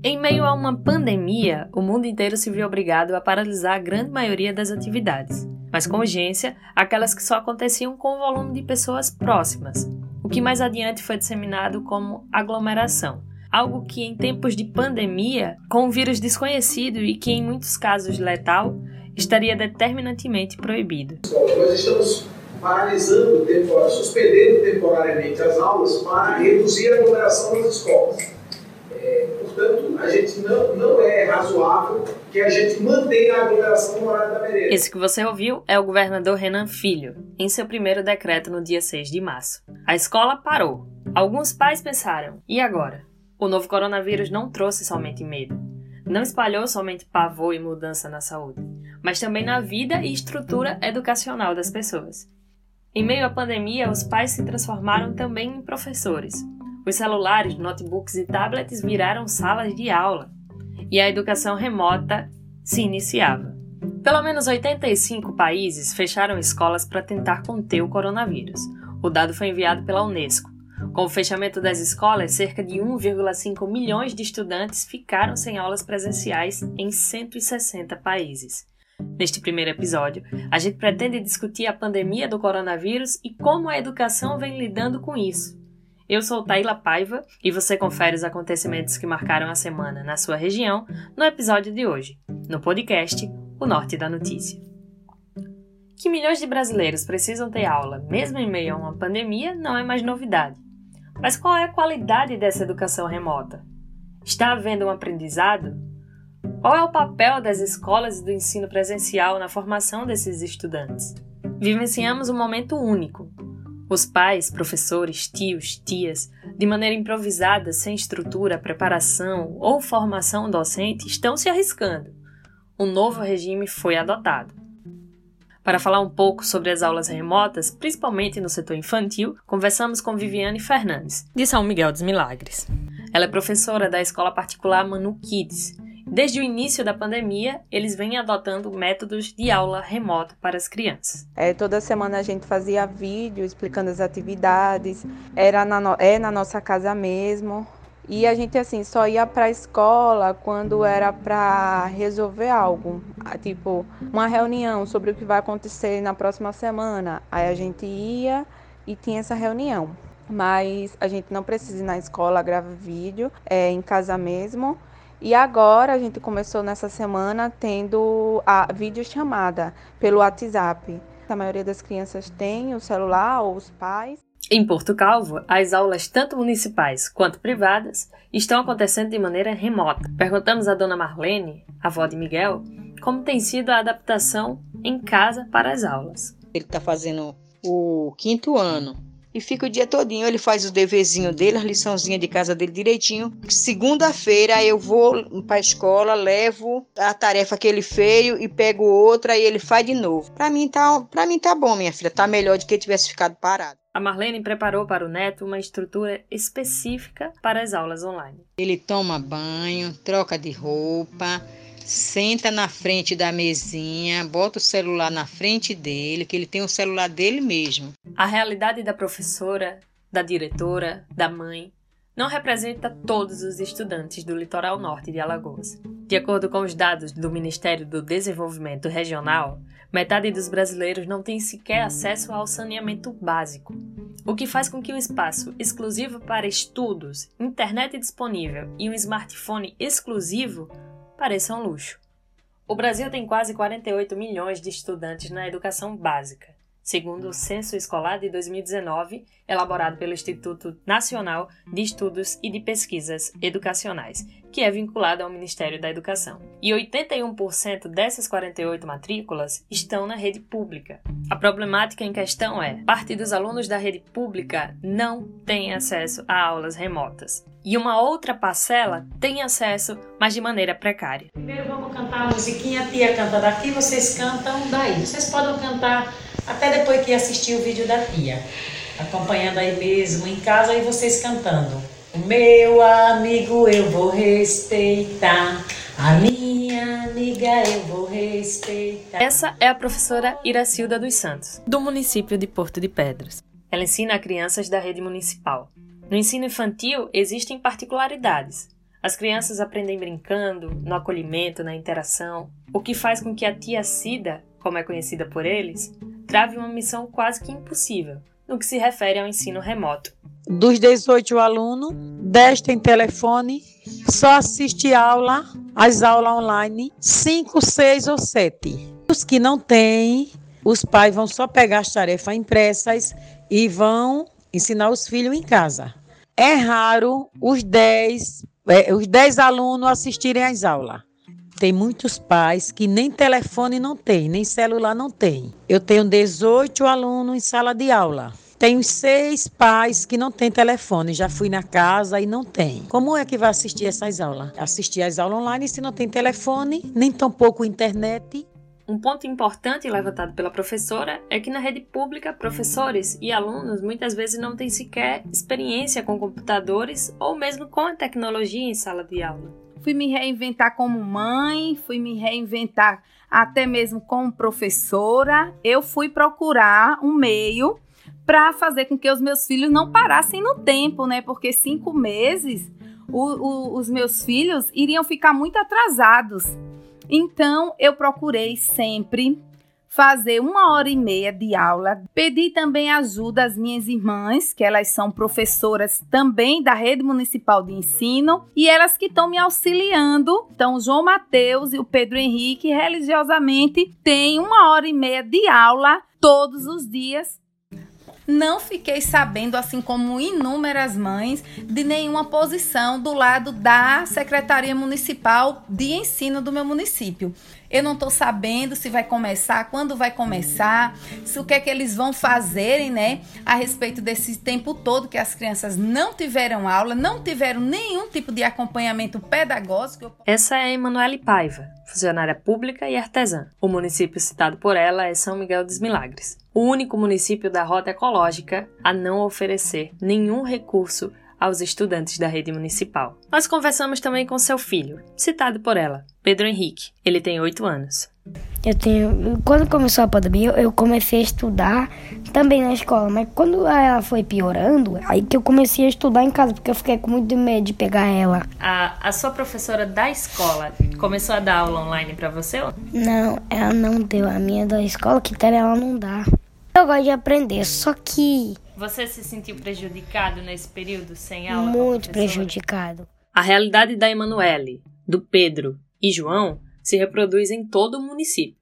Em meio a uma pandemia, o mundo inteiro se viu obrigado a paralisar a grande maioria das atividades, mas com urgência, aquelas que só aconteciam com o volume de pessoas próximas, o que mais adiante foi disseminado como aglomeração, algo que em tempos de pandemia, com um vírus desconhecido e que em muitos casos letal, estaria determinantemente proibido. Nós estamos paralisando, suspendendo temporariamente as aulas para reduzir a aglomeração nas escolas. Portanto, a gente não, não é razoável que a gente mantenha a aglomeração no horário da merenda. Esse que você ouviu é o governador Renan Filho, em seu primeiro decreto no dia 6 de março. A escola parou. Alguns pais pensaram: e agora? O novo coronavírus não trouxe somente medo. Não espalhou somente pavor e mudança na saúde, mas também na vida e estrutura educacional das pessoas. Em meio à pandemia, os pais se transformaram também em professores, os celulares, notebooks e tablets viraram salas de aula e a educação remota se iniciava. Pelo menos 85 países fecharam escolas para tentar conter o coronavírus. O dado foi enviado pela Unesco. Com o fechamento das escolas, cerca de 1,5 milhões de estudantes ficaram sem aulas presenciais em 160 países. Neste primeiro episódio, a gente pretende discutir a pandemia do coronavírus e como a educação vem lidando com isso. Eu sou Taila Paiva e você confere os acontecimentos que marcaram a semana na sua região no episódio de hoje, no podcast O Norte da Notícia. Que milhões de brasileiros precisam ter aula, mesmo em meio a uma pandemia, não é mais novidade. Mas qual é a qualidade dessa educação remota? Está havendo um aprendizado? Qual é o papel das escolas e do ensino presencial na formação desses estudantes? Vivenciamos um momento único, os pais, professores, tios, tias, de maneira improvisada, sem estrutura, preparação ou formação docente, estão se arriscando. Um novo regime foi adotado. Para falar um pouco sobre as aulas remotas, principalmente no setor infantil, conversamos com Viviane Fernandes, de São Miguel dos Milagres. Ela é professora da escola particular Manu Kids Desde o início da pandemia, eles vêm adotando métodos de aula remota para as crianças. É, toda semana a gente fazia vídeo explicando as atividades, era na, no... é na nossa casa mesmo. E a gente assim só ia para a escola quando era para resolver algo, tipo uma reunião sobre o que vai acontecer na próxima semana. Aí a gente ia e tinha essa reunião. Mas a gente não precisa ir na escola gravar vídeo, é em casa mesmo. E agora a gente começou nessa semana tendo a videochamada pelo WhatsApp. A maioria das crianças tem o celular ou os pais. Em Porto Calvo, as aulas, tanto municipais quanto privadas, estão acontecendo de maneira remota. Perguntamos à dona Marlene, avó de Miguel, como tem sido a adaptação em casa para as aulas. Ele está fazendo o quinto ano e fica o dia todinho. Ele faz o deverzinho dele, as liçãozinhas de casa dele direitinho. Segunda-feira eu vou para a escola, levo a tarefa que ele fez e pego outra e ele faz de novo. Para mim tá, para mim tá bom, minha filha, tá melhor do que tivesse ficado parado. A Marlene preparou para o neto uma estrutura específica para as aulas online. Ele toma banho, troca de roupa, senta na frente da mesinha, bota o celular na frente dele, que ele tem o celular dele mesmo. A realidade da professora, da diretora, da mãe, não representa todos os estudantes do litoral norte de Alagoas. De acordo com os dados do Ministério do Desenvolvimento Regional, metade dos brasileiros não tem sequer acesso ao saneamento básico, o que faz com que um espaço exclusivo para estudos, internet disponível e um smartphone exclusivo pareça um luxo. O Brasil tem quase 48 milhões de estudantes na educação básica, segundo o Censo Escolar de 2019, elaborado pelo Instituto Nacional de Estudos e de Pesquisas Educacionais, que é vinculado ao Ministério da Educação. E 81% dessas 48 matrículas estão na rede pública. A problemática em questão é: parte dos alunos da rede pública não tem acesso a aulas remotas e uma outra parcela tem acesso, mas de maneira precária. Primeiro vamos cantar a musiquinha, a tia canta daqui, vocês cantam daí. Vocês podem cantar até depois que assistir o vídeo da tia, acompanhando aí mesmo em casa e vocês cantando. Meu amigo eu vou respeitar, a minha amiga eu vou respeitar. Essa é a professora Iracilda dos Santos, do município de Porto de Pedras. Ela ensina a crianças da rede municipal. No ensino infantil existem particularidades. As crianças aprendem brincando, no acolhimento, na interação, o que faz com que a tia Cida, como é conhecida por eles, trave uma missão quase que impossível no que se refere ao ensino remoto. Dos 18 alunos, 10 têm telefone, só assiste aula, as aulas online, 5, 6 ou 7. Os que não têm, os pais vão só pegar as tarefas impressas e vão ensinar os filhos em casa. É raro os 10, é, os 10 alunos assistirem às aulas. Tem muitos pais que nem telefone não tem, nem celular não tem. Eu tenho 18 alunos em sala de aula. Tenho seis pais que não têm telefone. Já fui na casa e não tem. Como é que vai assistir essas aulas? Assistir às aulas online se não tem telefone, nem tampouco internet. Um ponto importante levantado pela professora é que na rede pública, professores e alunos muitas vezes não têm sequer experiência com computadores ou mesmo com a tecnologia em sala de aula fui me reinventar como mãe, fui me reinventar até mesmo como professora. Eu fui procurar um meio para fazer com que os meus filhos não parassem no tempo, né? Porque cinco meses o, o, os meus filhos iriam ficar muito atrasados. Então eu procurei sempre fazer uma hora e meia de aula. Pedi também ajuda às minhas irmãs, que elas são professoras também da rede municipal de ensino, e elas que estão me auxiliando. Então, João Mateus e o Pedro Henrique religiosamente têm uma hora e meia de aula todos os dias não fiquei sabendo, assim como inúmeras mães, de nenhuma posição do lado da Secretaria Municipal de Ensino do meu município. Eu não estou sabendo se vai começar, quando vai começar, se o que é que eles vão fazerem, né, a respeito desse tempo todo que as crianças não tiveram aula, não tiveram nenhum tipo de acompanhamento pedagógico. Essa é a Emanuele Paiva, funcionária pública e artesã. O município citado por ela é São Miguel dos Milagres, o único município da rota ecológica a não oferecer nenhum recurso aos estudantes da rede municipal. Nós conversamos também com seu filho, citado por ela, Pedro Henrique. Ele tem 8 anos. Eu tenho. Quando começou a pandemia, eu comecei a estudar também na escola, mas quando ela foi piorando, aí que eu comecei a estudar em casa, porque eu fiquei com muito medo de pegar ela. A, a sua professora da escola começou a dar aula online para você? Não, ela não deu. A minha da escola, que tal ela não dá. Eu gosto de aprender, só que você se sentiu prejudicado nesse período sem aula? Muito prejudicado. A realidade da Emanuele, do Pedro e João se reproduz em todo o município.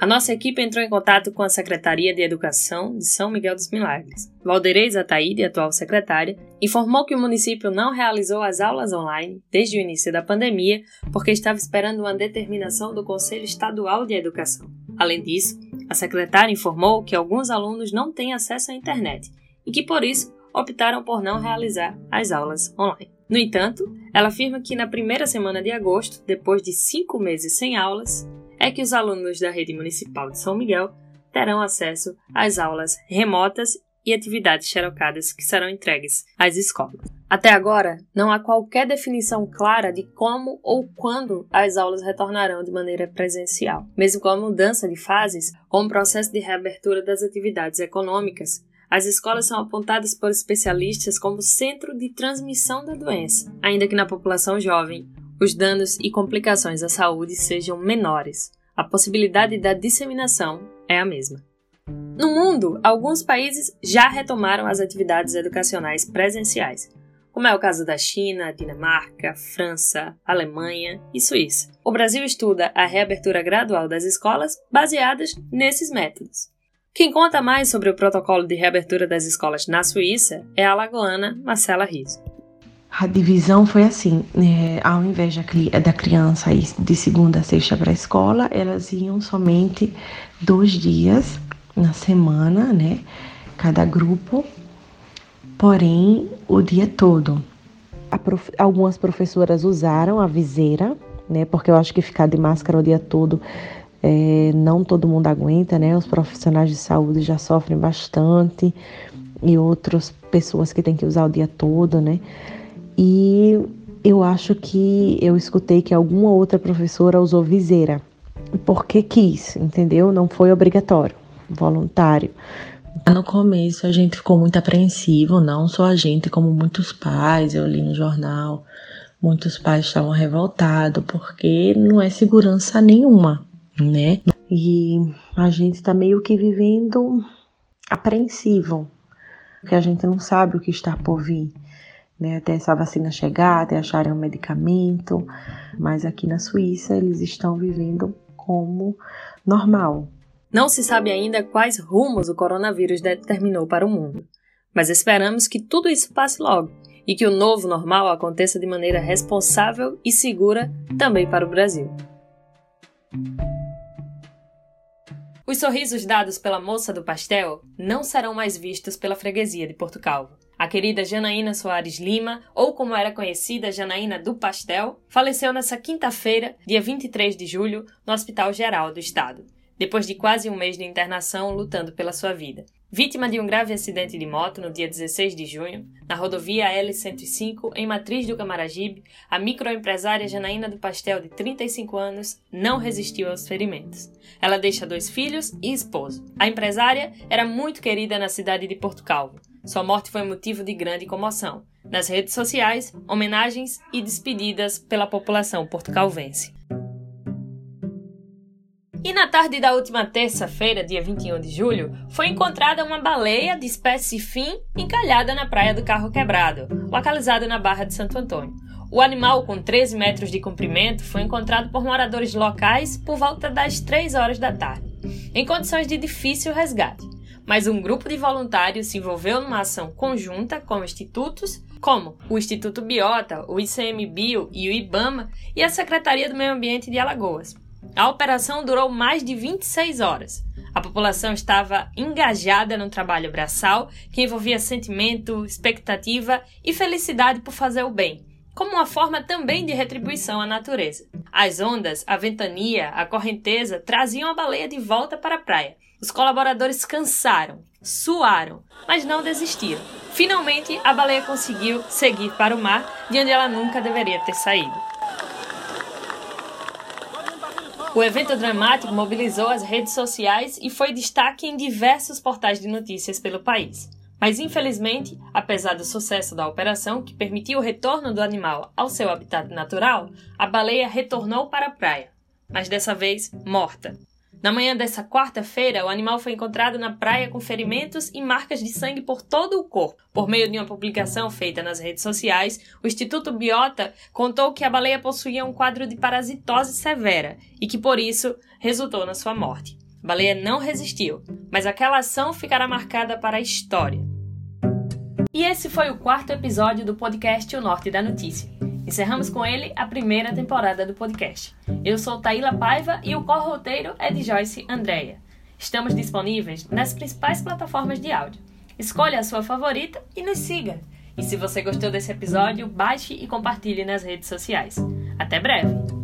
A nossa equipe entrou em contato com a Secretaria de Educação de São Miguel dos Milagres. Valderez Ataíde, atual secretária, informou que o município não realizou as aulas online desde o início da pandemia porque estava esperando uma determinação do Conselho Estadual de Educação. Além disso, a secretária informou que alguns alunos não têm acesso à internet e que por isso optaram por não realizar as aulas online. No entanto, ela afirma que na primeira semana de agosto, depois de cinco meses sem aulas, é que os alunos da rede municipal de São Miguel terão acesso às aulas remotas e atividades xerocadas que serão entregues às escolas. Até agora, não há qualquer definição clara de como ou quando as aulas retornarão de maneira presencial, mesmo com a mudança de fases ou um processo de reabertura das atividades econômicas as escolas são apontadas por especialistas como centro de transmissão da doença, ainda que na população jovem os danos e complicações à saúde sejam menores. A possibilidade da disseminação é a mesma. No mundo, alguns países já retomaram as atividades educacionais presenciais, como é o caso da China, Dinamarca, França, Alemanha e Suíça. O Brasil estuda a reabertura gradual das escolas baseadas nesses métodos. Quem conta mais sobre o protocolo de reabertura das escolas na Suíça é a alagoana Marcela Riso. A divisão foi assim: né, ao invés da criança ir de segunda a sexta para a escola, elas iam somente dois dias na semana, né? Cada grupo, porém o dia todo. Prof... Algumas professoras usaram a viseira, né? Porque eu acho que ficar de máscara o dia todo é, não todo mundo aguenta, né? Os profissionais de saúde já sofrem bastante e outras pessoas que têm que usar o dia todo, né? E eu acho que eu escutei que alguma outra professora usou viseira porque quis, entendeu? Não foi obrigatório, voluntário. No começo a gente ficou muito apreensivo, não só a gente, como muitos pais, eu li no jornal, Muitos pais estavam revoltados porque não é segurança nenhuma, né? E a gente está meio que vivendo apreensivo, porque a gente não sabe o que está por vir, né? Até essa vacina chegar, até acharem um medicamento, mas aqui na Suíça eles estão vivendo como normal. Não se sabe ainda quais rumos o coronavírus determinou para o mundo, mas esperamos que tudo isso passe logo e que o novo normal aconteça de maneira responsável e segura também para o Brasil. Os sorrisos dados pela moça do pastel não serão mais vistos pela freguesia de Porto Calvo. A querida Janaína Soares Lima, ou como era conhecida Janaína do Pastel, faleceu nesta quinta-feira, dia 23 de julho, no Hospital Geral do Estado, depois de quase um mês de internação lutando pela sua vida. Vítima de um grave acidente de moto no dia 16 de junho, na rodovia L105, em Matriz do Camaragibe, a microempresária Janaína do Pastel, de 35 anos, não resistiu aos ferimentos. Ela deixa dois filhos e esposo. A empresária era muito querida na cidade de Porto Calvo. Sua morte foi motivo de grande comoção. Nas redes sociais, homenagens e despedidas pela população portucalvense. E na tarde da última terça-feira, dia 21 de julho, foi encontrada uma baleia de espécie fim encalhada na praia do Carro Quebrado, localizada na Barra de Santo Antônio. O animal, com 13 metros de comprimento, foi encontrado por moradores locais por volta das 3 horas da tarde, em condições de difícil resgate. Mas um grupo de voluntários se envolveu numa ação conjunta com institutos, como o Instituto Biota, o ICMBio e o IBAMA e a Secretaria do Meio Ambiente de Alagoas a operação durou mais de 26 horas. A população estava engajada no trabalho braçal, que envolvia sentimento, expectativa e felicidade por fazer o bem, como uma forma também de retribuição à natureza. As ondas, a ventania, a correnteza traziam a baleia de volta para a praia. Os colaboradores cansaram, suaram, mas não desistiram. Finalmente, a baleia conseguiu seguir para o mar, de onde ela nunca deveria ter saído. O evento dramático mobilizou as redes sociais e foi destaque em diversos portais de notícias pelo país. Mas infelizmente, apesar do sucesso da operação, que permitiu o retorno do animal ao seu habitat natural, a baleia retornou para a praia, mas dessa vez morta. Na manhã dessa quarta-feira, o animal foi encontrado na praia com ferimentos e marcas de sangue por todo o corpo. Por meio de uma publicação feita nas redes sociais, o Instituto Biota contou que a baleia possuía um quadro de parasitose severa e que por isso resultou na sua morte. A baleia não resistiu, mas aquela ação ficará marcada para a história. E esse foi o quarto episódio do podcast O Norte da Notícia. Encerramos com ele a primeira temporada do podcast. Eu sou Taíla Paiva e o co-roteiro é de Joyce Andréia. Estamos disponíveis nas principais plataformas de áudio. Escolha a sua favorita e nos siga. E se você gostou desse episódio, baixe e compartilhe nas redes sociais. Até breve!